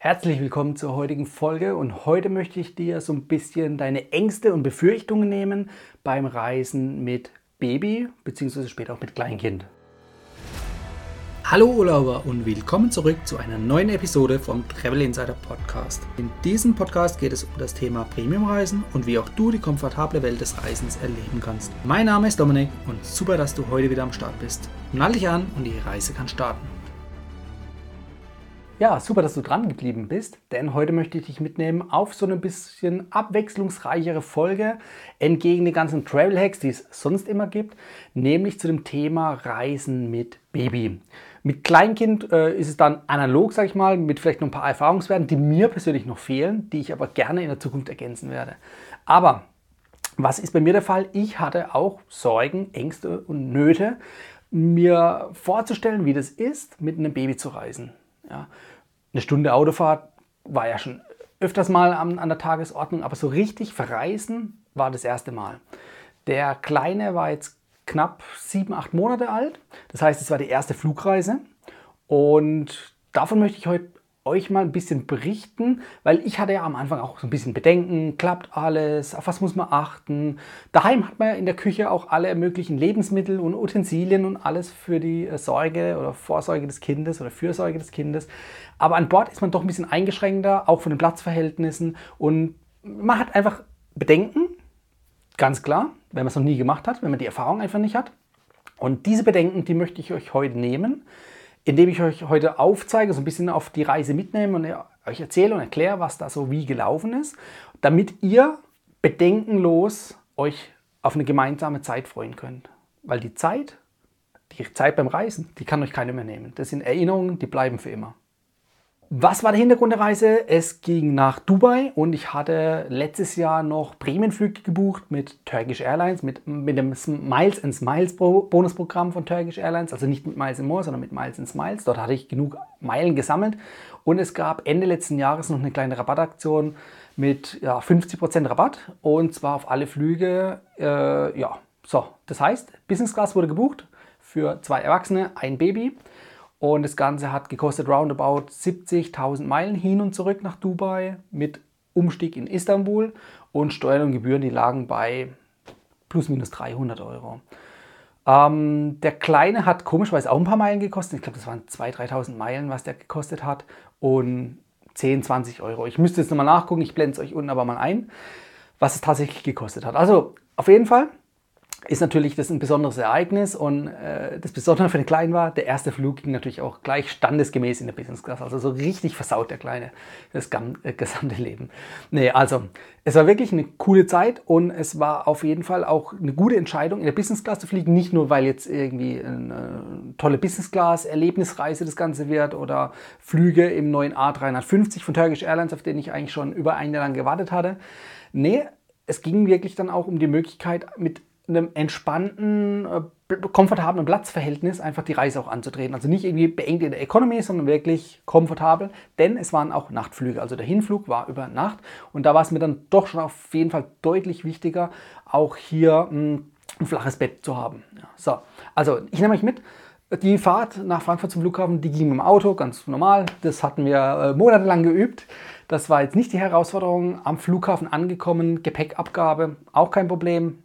Herzlich willkommen zur heutigen Folge und heute möchte ich dir so ein bisschen deine Ängste und Befürchtungen nehmen beim Reisen mit Baby bzw. später auch mit Kleinkind. Hallo Urlauber und willkommen zurück zu einer neuen Episode vom Travel Insider Podcast. In diesem Podcast geht es um das Thema Premiumreisen und wie auch du die komfortable Welt des Reisens erleben kannst. Mein Name ist Dominik und super, dass du heute wieder am Start bist. Nall dich an und die Reise kann starten. Ja, super, dass du dran geblieben bist, denn heute möchte ich dich mitnehmen auf so eine bisschen abwechslungsreichere Folge entgegen den ganzen Travel Hacks, die es sonst immer gibt, nämlich zu dem Thema Reisen mit Baby. Mit Kleinkind äh, ist es dann analog, sag ich mal, mit vielleicht noch ein paar Erfahrungswerten, die mir persönlich noch fehlen, die ich aber gerne in der Zukunft ergänzen werde. Aber was ist bei mir der Fall? Ich hatte auch Sorgen, Ängste und Nöte, mir vorzustellen, wie das ist, mit einem Baby zu reisen. Ja. Eine Stunde Autofahrt war ja schon öfters mal an, an der Tagesordnung, aber so richtig verreisen war das erste Mal. Der Kleine war jetzt knapp sieben, acht Monate alt. Das heißt, es war die erste Flugreise. Und davon möchte ich heute euch mal ein bisschen berichten, weil ich hatte ja am Anfang auch so ein bisschen Bedenken, klappt alles, auf was muss man achten. Daheim hat man ja in der Küche auch alle möglichen Lebensmittel und Utensilien und alles für die äh, Sorge oder Vorsorge des Kindes oder Fürsorge des Kindes. Aber an Bord ist man doch ein bisschen eingeschränkter, auch von den Platzverhältnissen und man hat einfach Bedenken, ganz klar, wenn man es noch nie gemacht hat, wenn man die Erfahrung einfach nicht hat. Und diese Bedenken, die möchte ich euch heute nehmen indem ich euch heute aufzeige, so ein bisschen auf die Reise mitnehme und euch erzähle und erkläre, was da so wie gelaufen ist, damit ihr bedenkenlos euch auf eine gemeinsame Zeit freuen könnt. Weil die Zeit, die Zeit beim Reisen, die kann euch keiner mehr nehmen. Das sind Erinnerungen, die bleiben für immer. Was war der Hintergrund der Reise? Es ging nach Dubai und ich hatte letztes Jahr noch Prämienflüge gebucht mit Turkish Airlines, mit, mit dem Miles and Smiles Bonusprogramm von Turkish Airlines, also nicht mit Miles and More, sondern mit Miles and Smiles. Dort hatte ich genug Meilen gesammelt und es gab Ende letzten Jahres noch eine kleine Rabattaktion mit ja, 50% Rabatt und zwar auf alle Flüge. Äh, ja, so, das heißt, Business Class wurde gebucht für zwei Erwachsene, ein Baby. Und das Ganze hat gekostet roundabout 70.000 Meilen hin und zurück nach Dubai mit Umstieg in Istanbul und Steuern und Gebühren, die lagen bei plus minus 300 Euro. Ähm, der kleine hat komischerweise auch ein paar Meilen gekostet. Ich glaube, das waren 2.000, 3.000 Meilen, was der gekostet hat. Und 10, 20 Euro. Ich müsste jetzt nochmal nachgucken, ich blende es euch unten aber mal ein, was es tatsächlich gekostet hat. Also auf jeden Fall ist natürlich das ein besonderes Ereignis und äh, das Besondere für den Kleinen war, der erste Flug ging natürlich auch gleich standesgemäß in der Business Class. Also so richtig versaut der Kleine das äh, gesamte Leben. Nee, also es war wirklich eine coole Zeit und es war auf jeden Fall auch eine gute Entscheidung, in der Business Class zu fliegen. Nicht nur, weil jetzt irgendwie eine tolle Business Class Erlebnisreise das Ganze wird oder Flüge im neuen A350 von Turkish Airlines, auf den ich eigentlich schon über ein Jahr lang gewartet hatte. Nee, es ging wirklich dann auch um die Möglichkeit, mit einem entspannten, äh, komfortablen Platzverhältnis einfach die Reise auch anzutreten. Also nicht irgendwie beengt in der Economy, sondern wirklich komfortabel, denn es waren auch Nachtflüge. Also der Hinflug war über Nacht und da war es mir dann doch schon auf jeden Fall deutlich wichtiger, auch hier hm, ein flaches Bett zu haben. Ja, so, also ich nehme euch mit. Die Fahrt nach Frankfurt zum Flughafen, die ging mit dem Auto, ganz normal. Das hatten wir äh, monatelang geübt. Das war jetzt nicht die Herausforderung. Am Flughafen angekommen, Gepäckabgabe, auch kein Problem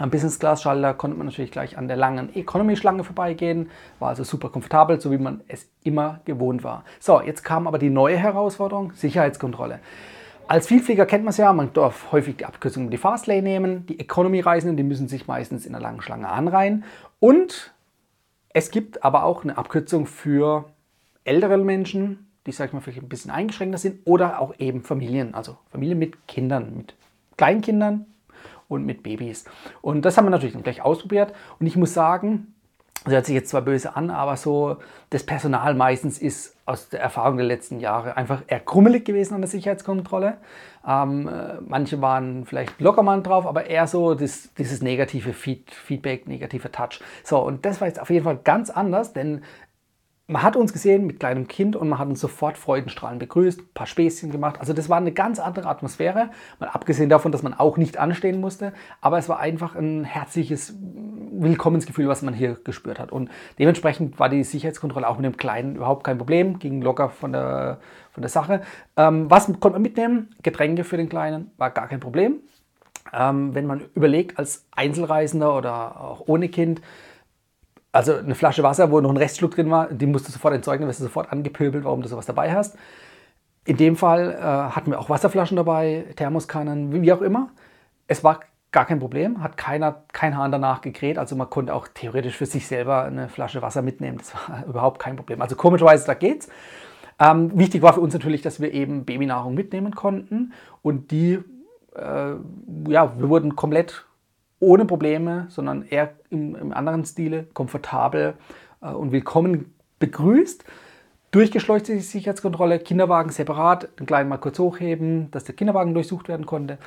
am Business Class Schalter konnte man natürlich gleich an der langen Economy Schlange vorbeigehen, war also super komfortabel, so wie man es immer gewohnt war. So, jetzt kam aber die neue Herausforderung, Sicherheitskontrolle. Als Vielflieger kennt man es ja, man darf häufig die Abkürzung die Fastlane nehmen. Die Economy-Reisenden, die müssen sich meistens in einer langen Schlange anreihen. Und es gibt aber auch eine Abkürzung für ältere Menschen, die, sag ich mal, vielleicht ein bisschen eingeschränkter sind oder auch eben Familien, also Familien mit Kindern, mit Kleinkindern, und mit Babys. Und das haben wir natürlich dann gleich ausprobiert. Und ich muss sagen, das hört sich jetzt zwar böse an, aber so das Personal meistens ist aus der Erfahrung der letzten Jahre einfach eher krummelig gewesen an der Sicherheitskontrolle. Ähm, äh, manche waren vielleicht lockermann drauf, aber eher so das, dieses negative Feed, Feedback, negativer Touch. So, und das war jetzt auf jeden Fall ganz anders, denn man hat uns gesehen mit kleinem Kind und man hat uns sofort freudenstrahlend begrüßt, ein paar Späßchen gemacht. Also das war eine ganz andere Atmosphäre, mal abgesehen davon, dass man auch nicht anstehen musste, aber es war einfach ein herzliches Willkommensgefühl, was man hier gespürt hat. Und dementsprechend war die Sicherheitskontrolle auch mit dem Kleinen überhaupt kein Problem, ging locker von der, von der Sache. Ähm, was konnte man mitnehmen? Getränke für den Kleinen war gar kein Problem. Ähm, wenn man überlegt, als Einzelreisender oder auch ohne Kind, also eine Flasche Wasser, wo noch ein Restschluck drin war, die musst du sofort entsorgen, wirst du sofort angepöbelt, warum du sowas dabei hast. In dem Fall äh, hatten wir auch Wasserflaschen dabei, Thermoskannen, wie auch immer. Es war gar kein Problem, hat keiner, kein Hahn danach gekräht, also man konnte auch theoretisch für sich selber eine Flasche Wasser mitnehmen, das war überhaupt kein Problem. Also komischerweise, da geht's. Ähm, wichtig war für uns natürlich, dass wir eben Babynahrung mitnehmen konnten und die, äh, ja, wir wurden komplett ohne Probleme, sondern eher im, im anderen Stile, komfortabel äh, und willkommen begrüßt. Durchgeschleust die Sicherheitskontrolle, Kinderwagen separat, den Kleinen mal kurz hochheben, dass der Kinderwagen durchsucht werden konnte.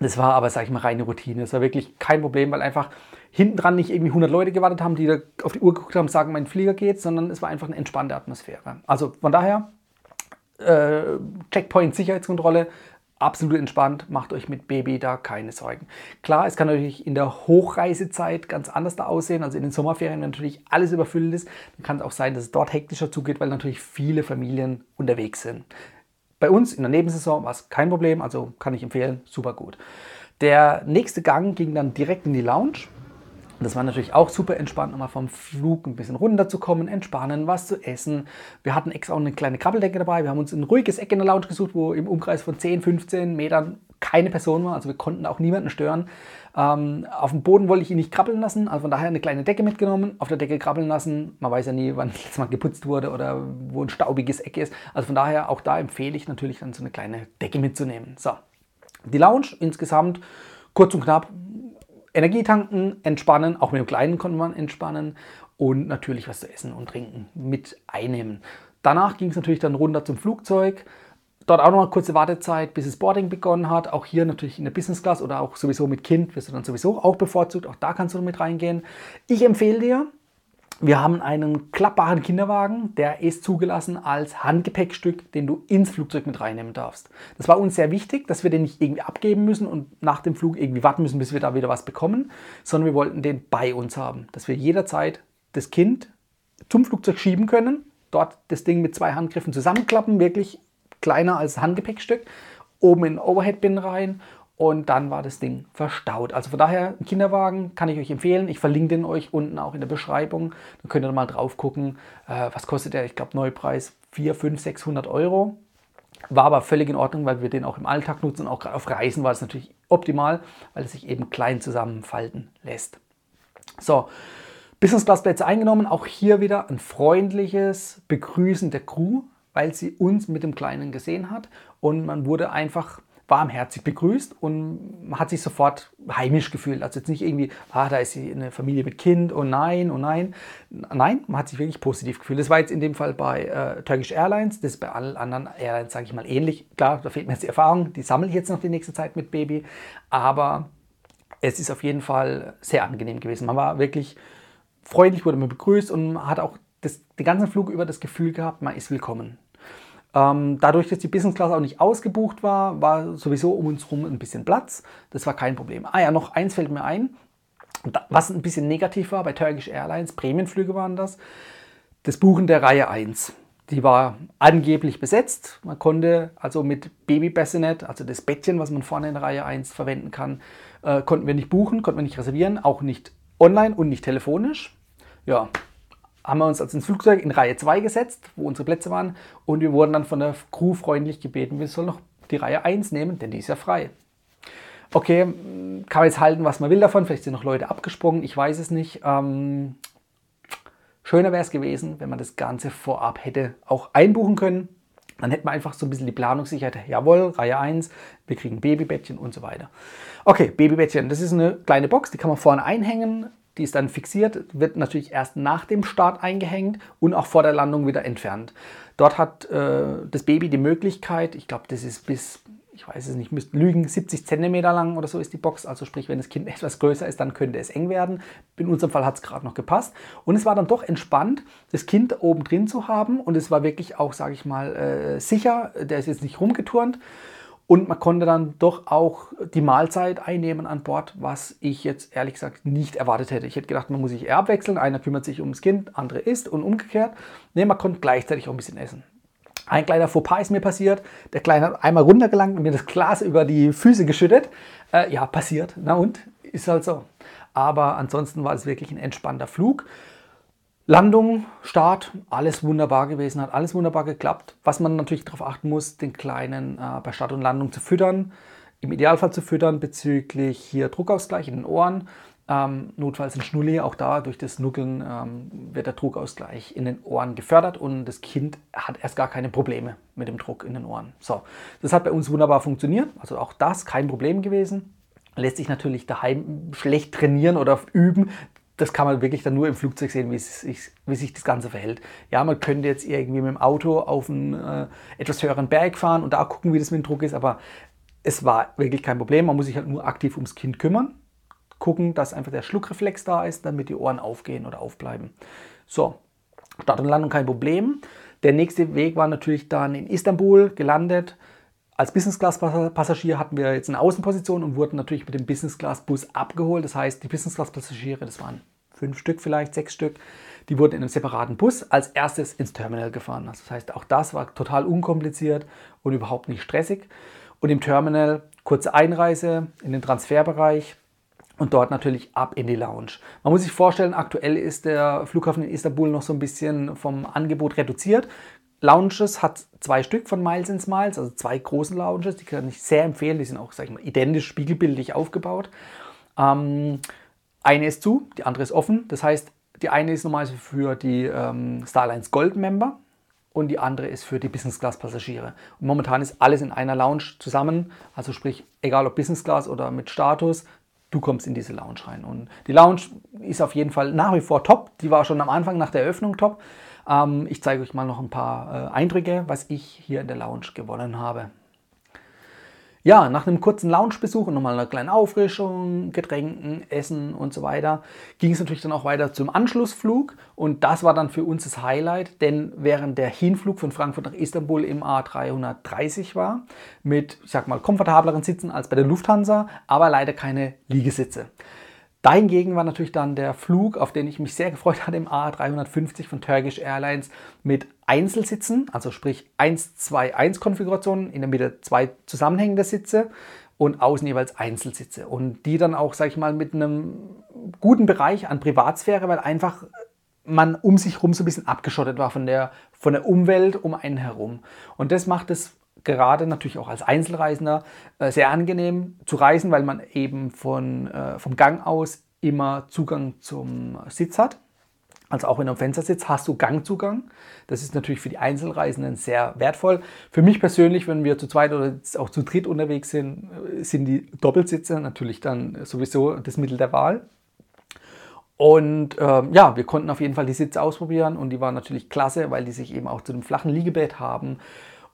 Das war aber, sag ich mal, reine Routine. Das war wirklich kein Problem, weil einfach hinten dran nicht irgendwie 100 Leute gewartet haben, die da auf die Uhr geguckt haben, sagen, mein Flieger geht, sondern es war einfach eine entspannte Atmosphäre. Also von daher, äh, Checkpoint Sicherheitskontrolle, absolut entspannt, macht euch mit Baby da keine Sorgen. Klar, es kann natürlich in der Hochreisezeit ganz anders da aussehen, also in den Sommerferien, wenn natürlich alles überfüllt ist, dann kann es auch sein, dass es dort hektischer zugeht, weil natürlich viele Familien unterwegs sind. Bei uns in der Nebensaison war es kein Problem, also kann ich empfehlen, super gut. Der nächste Gang ging dann direkt in die Lounge. Das war natürlich auch super entspannt, nochmal vom Flug ein bisschen runterzukommen, entspannen, was zu essen. Wir hatten extra auch eine kleine Krabbeldecke dabei. Wir haben uns ein ruhiges Eck in der Lounge gesucht, wo im Umkreis von 10, 15 Metern keine Person war. Also wir konnten auch niemanden stören. Ähm, auf dem Boden wollte ich ihn nicht krabbeln lassen, also von daher eine kleine Decke mitgenommen, auf der Decke krabbeln lassen. Man weiß ja nie, wann jetzt mal geputzt wurde oder wo ein staubiges Eck ist. Also von daher auch da empfehle ich natürlich dann so eine kleine Decke mitzunehmen. So, die Lounge insgesamt kurz und knapp. Energie tanken, entspannen, auch mit dem Kleinen konnte man entspannen und natürlich was zu essen und trinken mit einnehmen. Danach ging es natürlich dann runter zum Flugzeug. Dort auch noch eine kurze Wartezeit, bis das Boarding begonnen hat. Auch hier natürlich in der Business Class oder auch sowieso mit Kind wirst du dann sowieso auch bevorzugt. Auch da kannst du mit reingehen. Ich empfehle dir, wir haben einen klappbaren Kinderwagen, der ist zugelassen als Handgepäckstück, den du ins Flugzeug mit reinnehmen darfst. Das war uns sehr wichtig, dass wir den nicht irgendwie abgeben müssen und nach dem Flug irgendwie warten müssen, bis wir da wieder was bekommen, sondern wir wollten den bei uns haben, dass wir jederzeit das Kind zum Flugzeug schieben können, dort das Ding mit zwei Handgriffen zusammenklappen, wirklich kleiner als Handgepäckstück, oben in den Overhead-Bin rein und dann war das Ding verstaut. Also von daher, ein Kinderwagen kann ich euch empfehlen. Ich verlinke den euch unten auch in der Beschreibung. Dann könnt ihr mal drauf gucken, äh, was kostet der. Ich glaube, Neupreis 4, 5, 600 Euro. War aber völlig in Ordnung, weil wir den auch im Alltag nutzen. Auch auf Reisen war es natürlich optimal, weil es sich eben klein zusammenfalten lässt. So, Business Class Plätze eingenommen. Auch hier wieder ein freundliches Begrüßen der Crew weil sie uns mit dem Kleinen gesehen hat und man wurde einfach warmherzig begrüßt und man hat sich sofort heimisch gefühlt. Also jetzt nicht irgendwie, ah, da ist eine Familie mit Kind, oh nein, oh nein. Nein, man hat sich wirklich positiv gefühlt. Das war jetzt in dem Fall bei äh, Turkish Airlines, das ist bei allen anderen Airlines, sage ich mal, ähnlich. Klar, da fehlt mir jetzt die Erfahrung, die sammle ich jetzt noch die nächste Zeit mit Baby, aber es ist auf jeden Fall sehr angenehm gewesen. Man war wirklich freundlich, wurde man begrüßt und hat auch das, den ganzen Flug über das Gefühl gehabt, man ist willkommen. Ähm, dadurch, dass die Business Class auch nicht ausgebucht war, war sowieso um uns herum ein bisschen Platz. Das war kein Problem. Ah ja, noch eins fällt mir ein, was ein bisschen negativ war bei Turkish Airlines, Prämienflüge waren das, das Buchen der Reihe 1. Die war angeblich besetzt. Man konnte also mit Baby Bassinet, also das Bettchen, was man vorne in Reihe 1 verwenden kann, äh, konnten wir nicht buchen, konnten wir nicht reservieren, auch nicht online und nicht telefonisch. Ja, haben wir uns also ins Flugzeug in Reihe 2 gesetzt, wo unsere Plätze waren, und wir wurden dann von der Crew freundlich gebeten, wir sollen noch die Reihe 1 nehmen, denn die ist ja frei. Okay, kann man jetzt halten, was man will davon, vielleicht sind noch Leute abgesprungen, ich weiß es nicht. Ähm, schöner wäre es gewesen, wenn man das Ganze vorab hätte auch einbuchen können. Dann hätte man einfach so ein bisschen die Planungssicherheit. Jawohl, Reihe 1, wir kriegen Babybettchen und so weiter. Okay, Babybettchen, das ist eine kleine Box, die kann man vorne einhängen. Die ist dann fixiert, wird natürlich erst nach dem Start eingehängt und auch vor der Landung wieder entfernt. Dort hat äh, das Baby die Möglichkeit, ich glaube, das ist bis, ich weiß es nicht, müsste lügen, 70 cm lang oder so ist die Box. Also sprich, wenn das Kind etwas größer ist, dann könnte es eng werden. In unserem Fall hat es gerade noch gepasst. Und es war dann doch entspannt, das Kind oben drin zu haben. Und es war wirklich auch, sage ich mal, äh, sicher. Der ist jetzt nicht rumgeturnt. Und man konnte dann doch auch die Mahlzeit einnehmen an Bord, was ich jetzt ehrlich gesagt nicht erwartet hätte. Ich hätte gedacht, man muss sich eher abwechseln. Einer kümmert sich ums Kind, andere isst und umgekehrt. Nee, man konnte gleichzeitig auch ein bisschen essen. Ein kleiner Fauxpas ist mir passiert. Der Kleine hat einmal runtergelangt und mir das Glas über die Füße geschüttet. Äh, ja, passiert. Na und? Ist halt so. Aber ansonsten war es wirklich ein entspannter Flug. Landung, Start, alles wunderbar gewesen, hat alles wunderbar geklappt. Was man natürlich darauf achten muss, den Kleinen äh, bei Start und Landung zu füttern, im Idealfall zu füttern bezüglich hier Druckausgleich in den Ohren, ähm, notfalls ein Schnulli, auch da durch das Nuckeln ähm, wird der Druckausgleich in den Ohren gefördert und das Kind hat erst gar keine Probleme mit dem Druck in den Ohren. So, das hat bei uns wunderbar funktioniert, also auch das kein Problem gewesen. Lässt sich natürlich daheim schlecht trainieren oder üben das kann man wirklich dann nur im Flugzeug sehen, wie sich, wie sich das Ganze verhält. Ja, man könnte jetzt irgendwie mit dem Auto auf einen äh, etwas höheren Berg fahren und da gucken, wie das mit dem Druck ist, aber es war wirklich kein Problem. Man muss sich halt nur aktiv ums Kind kümmern, gucken, dass einfach der Schluckreflex da ist, damit die Ohren aufgehen oder aufbleiben. So, Start und Landung kein Problem. Der nächste Weg war natürlich dann in Istanbul gelandet. Als Business Class Passagier hatten wir jetzt eine Außenposition und wurden natürlich mit dem Business Class Bus abgeholt. Das heißt, die Business Class Passagiere, das waren fünf Stück vielleicht, sechs Stück, die wurden in einem separaten Bus als erstes ins Terminal gefahren. Also das heißt, auch das war total unkompliziert und überhaupt nicht stressig. Und im Terminal kurze Einreise in den Transferbereich und dort natürlich ab in die Lounge. Man muss sich vorstellen, aktuell ist der Flughafen in Istanbul noch so ein bisschen vom Angebot reduziert. Lounges hat zwei Stück von Miles in Smiles, also zwei großen Lounges, die kann ich sehr empfehlen. Die sind auch, sag ich mal, identisch spiegelbildlich aufgebaut. Ähm, eine ist zu, die andere ist offen. Das heißt, die eine ist normalerweise für die ähm, Starlines Gold Member und die andere ist für die Business Class Passagiere. Und momentan ist alles in einer Lounge zusammen, also sprich, egal ob Business Class oder mit Status, du kommst in diese Lounge rein. Und die Lounge ist auf jeden Fall nach wie vor top. Die war schon am Anfang nach der Eröffnung top. Ähm, ich zeige euch mal noch ein paar äh, Eindrücke, was ich hier in der Lounge gewonnen habe. Ja, nach einem kurzen Loungebesuch und nochmal einer kleinen Auffrischung, Getränken, Essen und so weiter, ging es natürlich dann auch weiter zum Anschlussflug. Und das war dann für uns das Highlight, denn während der Hinflug von Frankfurt nach Istanbul im A330 war, mit, ich sag mal, komfortableren Sitzen als bei der Lufthansa, aber leider keine Liegesitze. Dahingegen war natürlich dann der Flug, auf den ich mich sehr gefreut hatte, im A350 von Turkish Airlines mit Einzelsitzen, also sprich 1-2-1-Konfigurationen, in der Mitte zwei zusammenhängende Sitze und außen jeweils Einzelsitze. Und die dann auch, sage ich mal, mit einem guten Bereich an Privatsphäre, weil einfach man um sich herum so ein bisschen abgeschottet war von der, von der Umwelt um einen herum. Und das macht es gerade natürlich auch als Einzelreisender äh, sehr angenehm zu reisen, weil man eben von, äh, vom Gang aus immer Zugang zum Sitz hat. Also auch wenn du am Fenster sitzt, hast du Gangzugang. Das ist natürlich für die Einzelreisenden sehr wertvoll. Für mich persönlich, wenn wir zu zweit oder auch zu dritt unterwegs sind, äh, sind die Doppelsitze natürlich dann sowieso das Mittel der Wahl. Und ähm, ja, wir konnten auf jeden Fall die Sitze ausprobieren und die waren natürlich klasse, weil die sich eben auch zu einem flachen Liegebett haben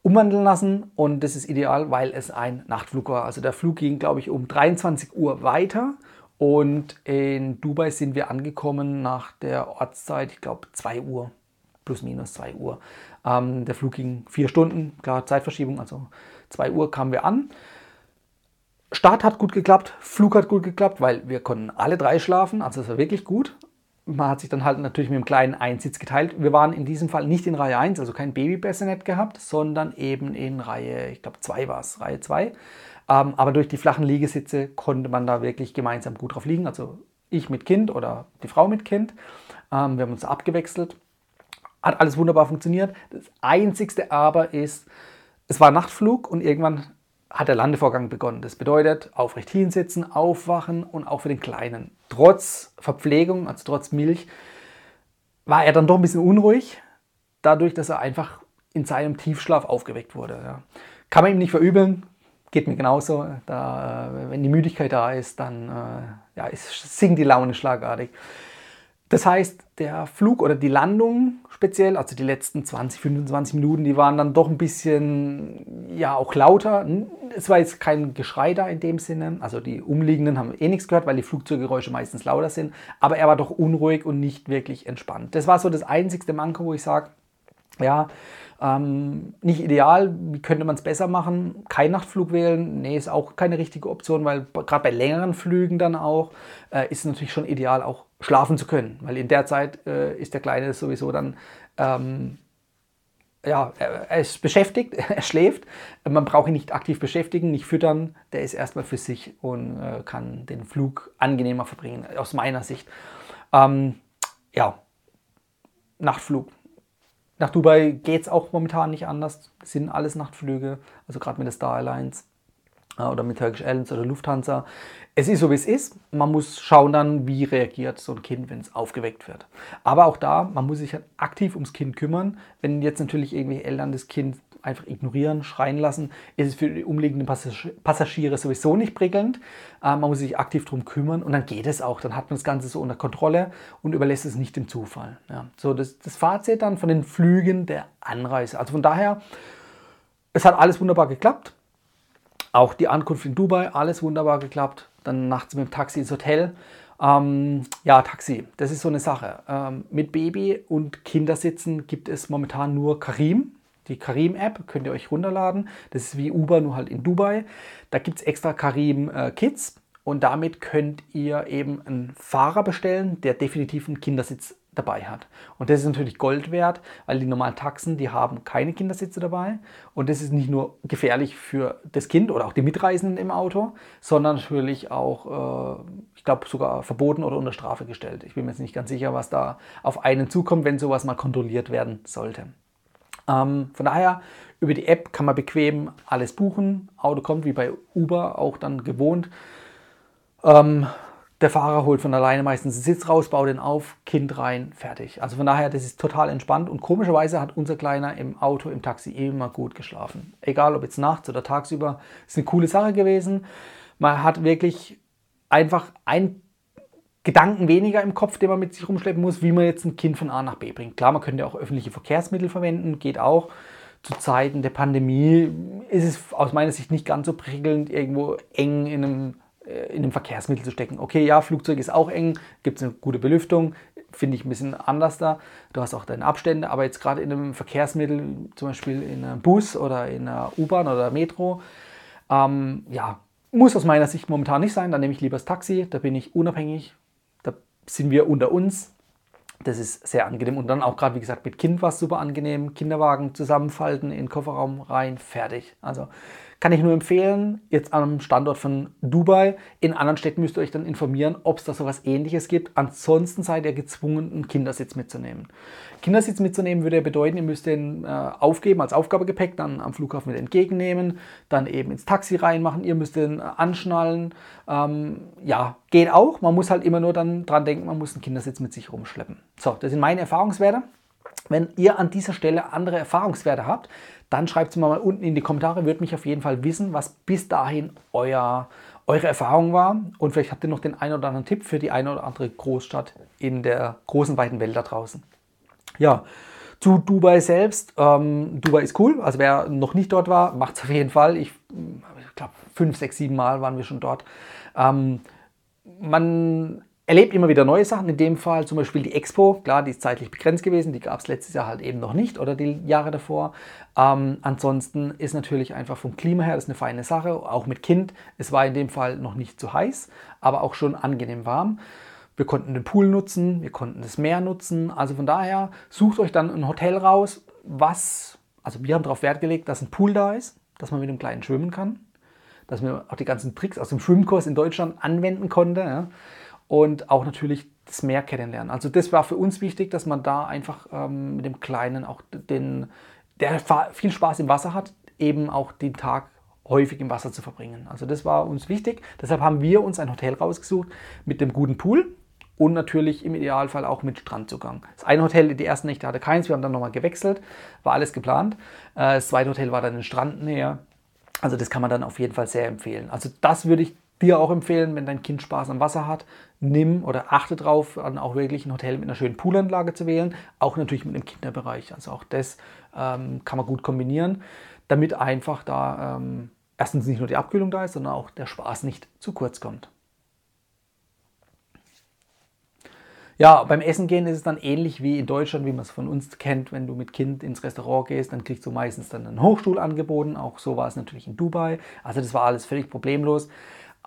umwandeln lassen und das ist ideal, weil es ein Nachtflug war. Also der Flug ging, glaube ich, um 23 Uhr weiter und in Dubai sind wir angekommen nach der Ortszeit, ich glaube 2 Uhr, plus minus 2 Uhr. Ähm, der Flug ging vier Stunden, klar Zeitverschiebung, also 2 Uhr kamen wir an. Start hat gut geklappt, Flug hat gut geklappt, weil wir konnten alle drei schlafen, also es war wirklich gut man hat sich dann halt natürlich mit dem kleinen Einsitz geteilt. Wir waren in diesem Fall nicht in Reihe 1, also kein Baby-Bassinet gehabt, sondern eben in Reihe, ich glaube 2 war es, Reihe 2. Ähm, aber durch die flachen Liegesitze konnte man da wirklich gemeinsam gut drauf liegen. Also ich mit Kind oder die Frau mit Kind. Ähm, wir haben uns abgewechselt. Hat alles wunderbar funktioniert. Das Einzigste aber ist, es war Nachtflug und irgendwann hat der Landevorgang begonnen. Das bedeutet, aufrecht hinsetzen, aufwachen und auch für den Kleinen. Trotz Verpflegung, also trotz Milch, war er dann doch ein bisschen unruhig, dadurch, dass er einfach in seinem Tiefschlaf aufgeweckt wurde. Ja. Kann man ihm nicht verübeln, geht mir genauso. Da, wenn die Müdigkeit da ist, dann äh, ja, sinkt die Laune schlagartig. Das heißt, der Flug oder die Landung speziell, also die letzten 20, 25 Minuten, die waren dann doch ein bisschen, ja, auch lauter. Es war jetzt kein Geschrei da in dem Sinne. Also die Umliegenden haben eh nichts gehört, weil die Flugzeuggeräusche meistens lauter sind. Aber er war doch unruhig und nicht wirklich entspannt. Das war so das einzigste Manko, wo ich sage, ja, Ähm, nicht ideal, wie könnte man es besser machen? Kein Nachtflug wählen, nee, ist auch keine richtige Option, weil gerade bei längeren Flügen dann auch äh, ist es natürlich schon ideal, auch schlafen zu können, weil in der Zeit äh, ist der Kleine sowieso dann ähm, ja, er ist beschäftigt, er schläft. Man braucht ihn nicht aktiv beschäftigen, nicht füttern. Der ist erstmal für sich und äh, kann den Flug angenehmer verbringen, aus meiner Sicht. Ähm, ja, Nachtflug. Nach Dubai geht es auch momentan nicht anders. Das sind alles Nachtflüge, also gerade mit der Star Alliance äh, oder mit Turkish Airlines oder Lufthansa. Es ist so, wie es ist. Man muss schauen dann, wie reagiert so ein Kind, wenn es aufgeweckt wird. Aber auch da, man muss sich halt aktiv ums Kind kümmern. Wenn jetzt natürlich irgendwelche Eltern das Kind einfach ignorieren, schreien lassen, ist es für die umliegenden Passagiere sowieso nicht prickelnd. Äh, man muss sich aktiv darum kümmern und dann geht es auch. Dann hat man das Ganze so unter Kontrolle und überlässt es nicht dem Zufall. Ja. So, das, das Fazit dann von den Flügen der Anreise. Also von daher, es hat alles wunderbar geklappt. Auch die Ankunft in Dubai, alles wunderbar geklappt. Dann nachts mit dem Taxi ins Hotel. Ähm, ja, Taxi, das ist so eine Sache. Ähm, mit Baby und Kindersitzen gibt es momentan nur Karim. Die Karim-App könnt ihr euch runterladen. Das ist wie Uber, nur halt in Dubai. Da gibt es extra Karim äh, und damit könnt ihr eben einen Fahrer bestellen, der definitiv einen Kindersitz dabei hat. Und das ist natürlich Gold wert, weil die normalen Taxen, die haben keine Kindersitze dabei. Und das ist nicht nur gefährlich für das Kind oder auch die Mitreisenden im Auto, sondern natürlich auch, äh, ich glaube, sogar verboten oder unter Strafe gestellt. Ich bin mir jetzt nicht ganz sicher, was da auf einen zukommt, wenn sowas mal kontrolliert werden sollte. Ähm, von daher, über die App kann man bequem alles buchen. Auto kommt wie bei Uber auch dann gewohnt. Ähm, der Fahrer holt von alleine meistens den Sitz raus, baut den auf, Kind rein, fertig. Also von daher, das ist total entspannt und komischerweise hat unser Kleiner im Auto, im Taxi immer gut geschlafen. Egal ob jetzt nachts oder tagsüber, ist eine coole Sache gewesen. Man hat wirklich einfach ein Gedanken weniger im Kopf, den man mit sich rumschleppen muss, wie man jetzt ein Kind von A nach B bringt. Klar, man könnte auch öffentliche Verkehrsmittel verwenden, geht auch. Zu Zeiten der Pandemie ist es aus meiner Sicht nicht ganz so prickelnd, irgendwo eng in einem, äh, in einem Verkehrsmittel zu stecken. Okay, ja, Flugzeug ist auch eng, gibt es eine gute Belüftung, finde ich ein bisschen anders da. Du hast auch deine Abstände, aber jetzt gerade in einem Verkehrsmittel, zum Beispiel in einem Bus oder in einer U-Bahn oder Metro, ähm, ja, muss aus meiner Sicht momentan nicht sein. Dann nehme ich lieber das Taxi, da bin ich unabhängig, sind wir unter uns. Das ist sehr angenehm. Und dann auch gerade, wie gesagt, mit Kind war es super angenehm. Kinderwagen zusammenfalten, in den Kofferraum rein, fertig. Also kann ich nur empfehlen, jetzt am Standort von Dubai. In anderen Städten müsst ihr euch dann informieren, ob es da so etwas ähnliches gibt. Ansonsten seid ihr gezwungen, einen Kindersitz mitzunehmen. Kindersitz mitzunehmen würde ja bedeuten, ihr müsst den äh, aufgeben als Aufgabegepäck, dann am Flughafen wieder entgegennehmen, dann eben ins Taxi reinmachen, ihr müsst den äh, anschnallen. Ähm, ja, geht auch. Man muss halt immer nur dann dran denken, man muss einen Kindersitz mit sich rumschleppen. So, das sind meine Erfahrungswerte. Wenn ihr an dieser Stelle andere Erfahrungswerte habt, dann schreibt es mir mal unten in die Kommentare. Würde mich auf jeden Fall wissen, was bis dahin euer, eure Erfahrung war. Und vielleicht habt ihr noch den einen oder anderen Tipp für die eine oder andere Großstadt in der großen, weiten Welt da draußen. Ja, zu Dubai selbst. Ähm, Dubai ist cool. Also wer noch nicht dort war, macht es auf jeden Fall. Ich, ich glaube, fünf, sechs, sieben Mal waren wir schon dort. Ähm, man erlebt immer wieder neue Sachen. In dem Fall zum Beispiel die Expo. Klar, die ist zeitlich begrenzt gewesen. Die gab es letztes Jahr halt eben noch nicht oder die Jahre davor. Ähm, ansonsten ist natürlich einfach vom Klima her das eine feine Sache. Auch mit Kind. Es war in dem Fall noch nicht zu heiß, aber auch schon angenehm warm. Wir konnten den Pool nutzen, wir konnten das Meer nutzen. Also von daher sucht euch dann ein Hotel raus, was, also wir haben darauf Wert gelegt, dass ein Pool da ist, dass man mit dem Kleinen schwimmen kann, dass man auch die ganzen Tricks aus dem Schwimmkurs in Deutschland anwenden konnte. Ja und auch natürlich das Meer kennenlernen. Also das war für uns wichtig, dass man da einfach ähm, mit dem Kleinen auch den, der viel Spaß im Wasser hat, eben auch den Tag häufig im Wasser zu verbringen. Also das war uns wichtig. Deshalb haben wir uns ein Hotel rausgesucht mit dem guten Pool und natürlich im Idealfall auch mit Strandzugang. Das eine Hotel, die ersten Nächte hatte keins, wir haben dann nochmal gewechselt, war alles geplant. Äh, das zweite Hotel war dann in Strandnähe. Also das kann man dann auf jeden Fall sehr empfehlen. Also das würde ich dir auch empfehlen, wenn dein Kind Spaß am Wasser hat, nimm oder achte darauf, dann auch wirklich ein Hotel mit einer schönen Poolanlage zu wählen, auch natürlich mit einem Kinderbereich. Also auch das ähm, kann man gut kombinieren, damit einfach da ähm, erstens nicht nur die Abkühlung da ist, sondern auch der Spaß nicht zu kurz kommt. Ja, beim Essen gehen ist es dann ähnlich wie in Deutschland, wie man es von uns kennt. Wenn du mit Kind ins Restaurant gehst, dann kriegst du meistens dann einen Hochstuhl angeboten. Auch so war es natürlich in Dubai. Also das war alles völlig problemlos.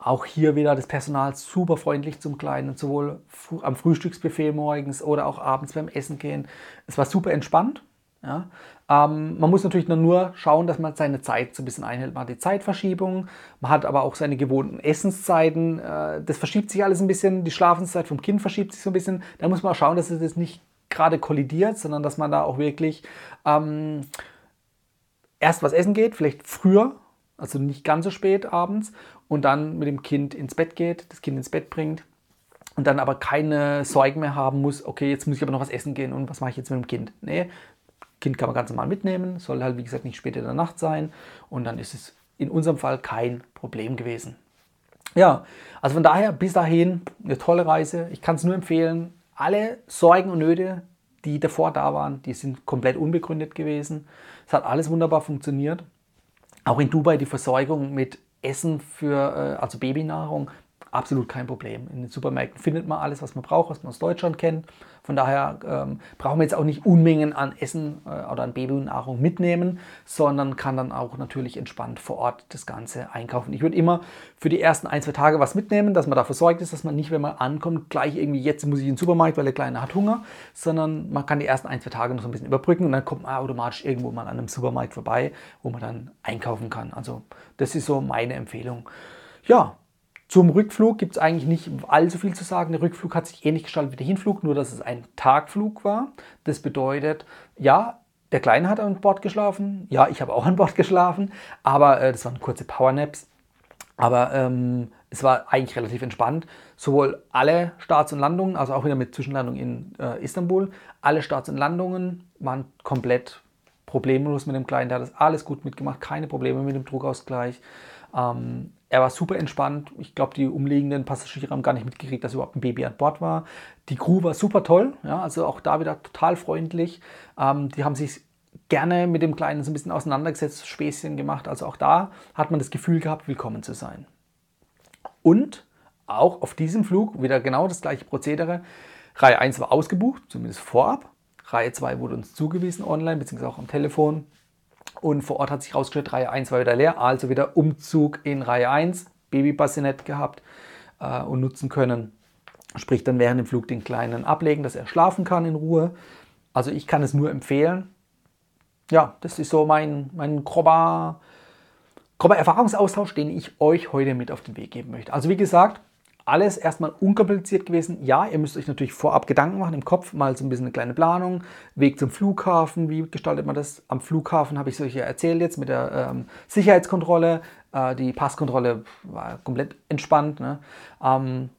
Auch hier wieder das Personal super freundlich zum Kleinen, sowohl am Frühstücksbuffet morgens oder auch abends beim Essen gehen. Es war super entspannt. Ja. Ähm, man muss natürlich nur schauen, dass man seine Zeit so ein bisschen einhält. Man hat die Zeitverschiebung, man hat aber auch seine gewohnten Essenszeiten. Äh, das verschiebt sich alles ein bisschen. Die Schlafenszeit vom Kind verschiebt sich so ein bisschen. Da muss man auch schauen, dass es das nicht gerade kollidiert, sondern dass man da auch wirklich ähm, erst was essen geht, vielleicht früher, also nicht ganz so spät abends, und dann mit dem Kind ins Bett geht, das Kind ins Bett bringt und dann aber keine Sorgen mehr haben muss, okay, jetzt muss ich aber noch was essen gehen und was mache ich jetzt mit dem Kind? Nee, Kind kann man ganz normal mitnehmen, soll halt wie gesagt nicht später in der Nacht sein und dann ist es in unserem Fall kein Problem gewesen. Ja, also von daher bis dahin eine tolle Reise. Ich kann es nur empfehlen. Alle Sorgen und Nöte, die davor da waren, die sind komplett unbegründet gewesen. Es hat alles wunderbar funktioniert. Auch in Dubai die Versorgung mit Essen für äh, also Babynahrung absolut kein Problem. In den Supermärkten findet man alles, was man braucht, was man aus Deutschland kennt. Von daher ähm, brauchen wir jetzt auch nicht Unmengen an Essen äh, oder an Babynahrung mitnehmen, sondern kann dann auch natürlich entspannt vor Ort das Ganze einkaufen. Ich würde immer für die ersten ein, zwei Tage was mitnehmen, dass man dafür sorgt ist, dass man nicht, wenn man ankommt, gleich irgendwie jetzt muss ich in den Supermarkt, weil der Kleine hat Hunger, sondern man kann die ersten ein, zwei Tage noch so ein bisschen überbrücken und dann kommt man automatisch irgendwo mal an einem Supermarkt vorbei, wo man dann einkaufen kann. Also das ist so meine Empfehlung. Ja, zum Rückflug gibt es eigentlich nicht allzu viel zu sagen. Der Rückflug hat sich ähnlich gestaltet wie der Hinflug, nur dass es ein Tagflug war. Das bedeutet, ja, der Kleine hat an Bord geschlafen, ja, ich habe auch an Bord geschlafen, aber äh, das waren kurze Powernaps. Aber ähm, es war eigentlich relativ entspannt. Sowohl alle Starts und Landungen, also auch wieder mit Zwischenlandung in äh, Istanbul, alle Starts und Landungen waren komplett problemlos mit dem Kleinen. Der hat das alles gut mitgemacht, keine Probleme mit dem Druckausgleich. Ähm, er war super entspannt. Ich glaube, die umliegenden Passagiere haben gar nicht mitgekriegt, dass überhaupt ein Baby an Bord war. Die Crew war super toll, ja, also auch da wieder total freundlich. Ähm, die haben sich gerne mit dem Kleinen so ein bisschen auseinandergesetzt, Späßchen gemacht. Also auch da hat man das Gefühl gehabt, willkommen zu sein. Und auch auf diesem Flug wieder genau das gleiche Prozedere. Reihe 1 war ausgebucht, zumindest vorab. Reihe 2 wurde uns zugewiesen online, beziehungsweise auch am Telefon. Und vor Ort hat sich rausgestellt, Reihe 1 war wieder leer, also wieder Umzug in Reihe 1, Babybassinett gehabt äh, und nutzen können. Sprich dann während dem Flug den Kleinen ablegen, dass er schlafen kann in Ruhe. Also ich kann es nur empfehlen. Ja, das ist so mein, mein grober, grober Erfahrungsaustausch, den ich euch heute mit auf den Weg geben möchte. Also wie gesagt, alles erstmal unkompliziert gewesen. Ja, ihr müsst euch natürlich vorab Gedanken machen im Kopf, mal so ein bisschen eine kleine Planung. Weg zum Flughafen, wie gestaltet man das? Am Flughafen habe ich solche erzählt jetzt mit der ähm, Sicherheitskontrolle. Äh, die Passkontrolle war komplett entspannt. Ne? Ähm,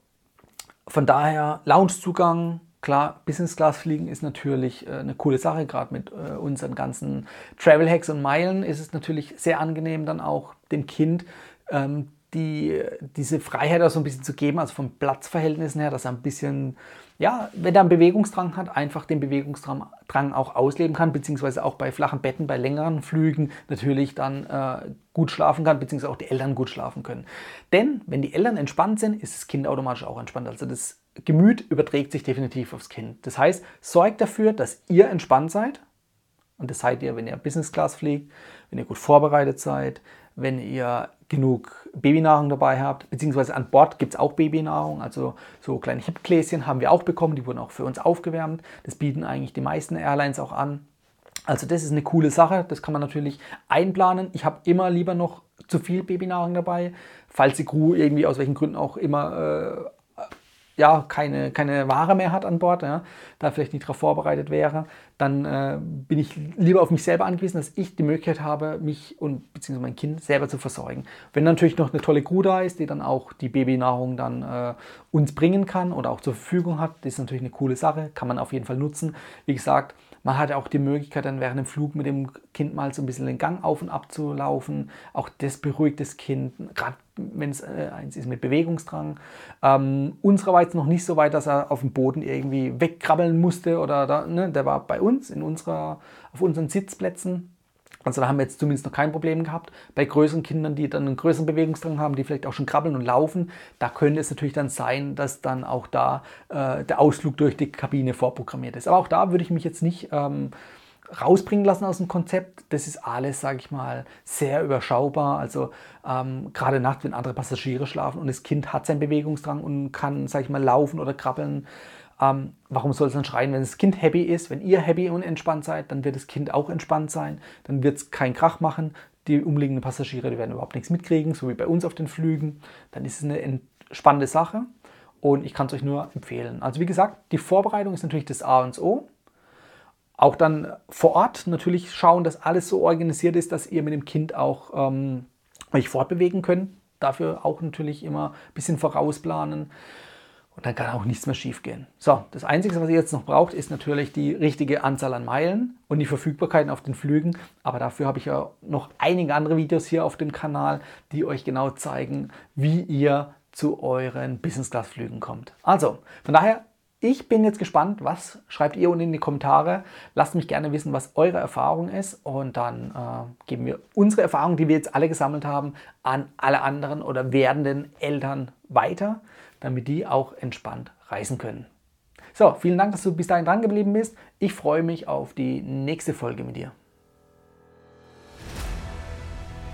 von daher Loungezugang, Klar, Business Class fliegen ist natürlich äh, eine coole Sache, gerade mit äh, unseren ganzen Travel Hacks und Meilen ist es natürlich sehr angenehm, dann auch dem Kind ähm, die, diese Freiheit auch so ein bisschen zu geben, also vom Platzverhältnissen her, dass er ein bisschen, ja, wenn er einen Bewegungsdrang hat, einfach den Bewegungsdrang auch ausleben kann, beziehungsweise auch bei flachen Betten, bei längeren Flügen natürlich dann äh, gut schlafen kann, beziehungsweise auch die Eltern gut schlafen können. Denn wenn die Eltern entspannt sind, ist das Kind automatisch auch entspannt. Also das Gemüt überträgt sich definitiv aufs Kind. Das heißt, sorgt dafür, dass ihr entspannt seid. Und das seid ihr, wenn ihr Business Class fliegt, wenn ihr gut vorbereitet seid, wenn ihr genug Babynahrung dabei habt, beziehungsweise an Bord gibt es auch Babynahrung, also so kleine Hipgläschen haben wir auch bekommen, die wurden auch für uns aufgewärmt. Das bieten eigentlich die meisten Airlines auch an. Also das ist eine coole Sache, das kann man natürlich einplanen. Ich habe immer lieber noch zu viel Babynahrung dabei, falls die Crew irgendwie aus welchen Gründen auch immer äh, ja, keine, keine Ware mehr hat an Bord, ja, da vielleicht nicht darauf vorbereitet wäre, dann äh, bin ich lieber auf mich selber angewiesen, dass ich die Möglichkeit habe, mich und beziehungsweise mein Kind selber zu versorgen. Wenn natürlich noch eine tolle Crew da ist, die dann auch die Babynahrung dann äh, uns bringen kann oder auch zur Verfügung hat, das ist natürlich eine coole Sache, kann man auf jeden Fall nutzen. Wie gesagt, man hat auch die Möglichkeit, dann während dem Flug mit dem Kind mal so ein bisschen den Gang auf und ab zu laufen. Auch das beruhigt das Kind, gerade wenn es äh, eins ist mit Bewegungsdrang. Ähm, unserer war jetzt noch nicht so weit, dass er auf dem Boden irgendwie wegkrabbeln musste oder da, ne, der war bei uns in unserer, auf unseren Sitzplätzen. Also da haben wir jetzt zumindest noch kein Problem gehabt. Bei größeren Kindern, die dann einen größeren Bewegungsdrang haben, die vielleicht auch schon krabbeln und laufen, da könnte es natürlich dann sein, dass dann auch da äh, der Ausflug durch die Kabine vorprogrammiert ist. Aber auch da würde ich mich jetzt nicht ähm, rausbringen lassen aus dem Konzept. Das ist alles, sage ich mal, sehr überschaubar. Also ähm, gerade nachts, wenn andere Passagiere schlafen und das Kind hat seinen Bewegungsdrang und kann, sage ich mal, laufen oder krabbeln. Ähm, warum soll es dann schreien, wenn das Kind happy ist? Wenn ihr happy und entspannt seid, dann wird das Kind auch entspannt sein. Dann wird es keinen Krach machen. Die umliegenden Passagiere, die werden überhaupt nichts mitkriegen, so wie bei uns auf den Flügen. Dann ist es eine entspannende Sache und ich kann es euch nur empfehlen. Also wie gesagt, die Vorbereitung ist natürlich das A und O. Auch dann vor Ort natürlich schauen, dass alles so organisiert ist, dass ihr mit dem Kind auch ähm, euch fortbewegen könnt. Dafür auch natürlich immer ein bisschen vorausplanen. Und dann kann auch nichts mehr schief gehen. So, das Einzige, was ihr jetzt noch braucht, ist natürlich die richtige Anzahl an Meilen und die Verfügbarkeiten auf den Flügen. Aber dafür habe ich ja noch einige andere Videos hier auf dem Kanal, die euch genau zeigen, wie ihr zu euren Business-Class-Flügen kommt. Also, von daher ich bin jetzt gespannt, was schreibt ihr unten in die Kommentare. Lasst mich gerne wissen, was eure Erfahrung ist und dann äh, geben wir unsere Erfahrung, die wir jetzt alle gesammelt haben, an alle anderen oder werdenden Eltern weiter, damit die auch entspannt reisen können. So, vielen Dank, dass du bis dahin dran geblieben bist. Ich freue mich auf die nächste Folge mit dir.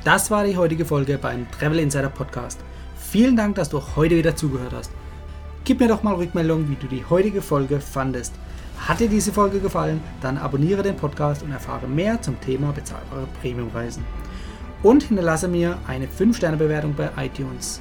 Das war die heutige Folge beim Travel Insider Podcast. Vielen Dank, dass du heute wieder zugehört hast. Gib mir doch mal Rückmeldung, wie du die heutige Folge fandest. Hat dir diese Folge gefallen, dann abonniere den Podcast und erfahre mehr zum Thema bezahlbare Premiumreisen. Und hinterlasse mir eine 5-Sterne-Bewertung bei iTunes.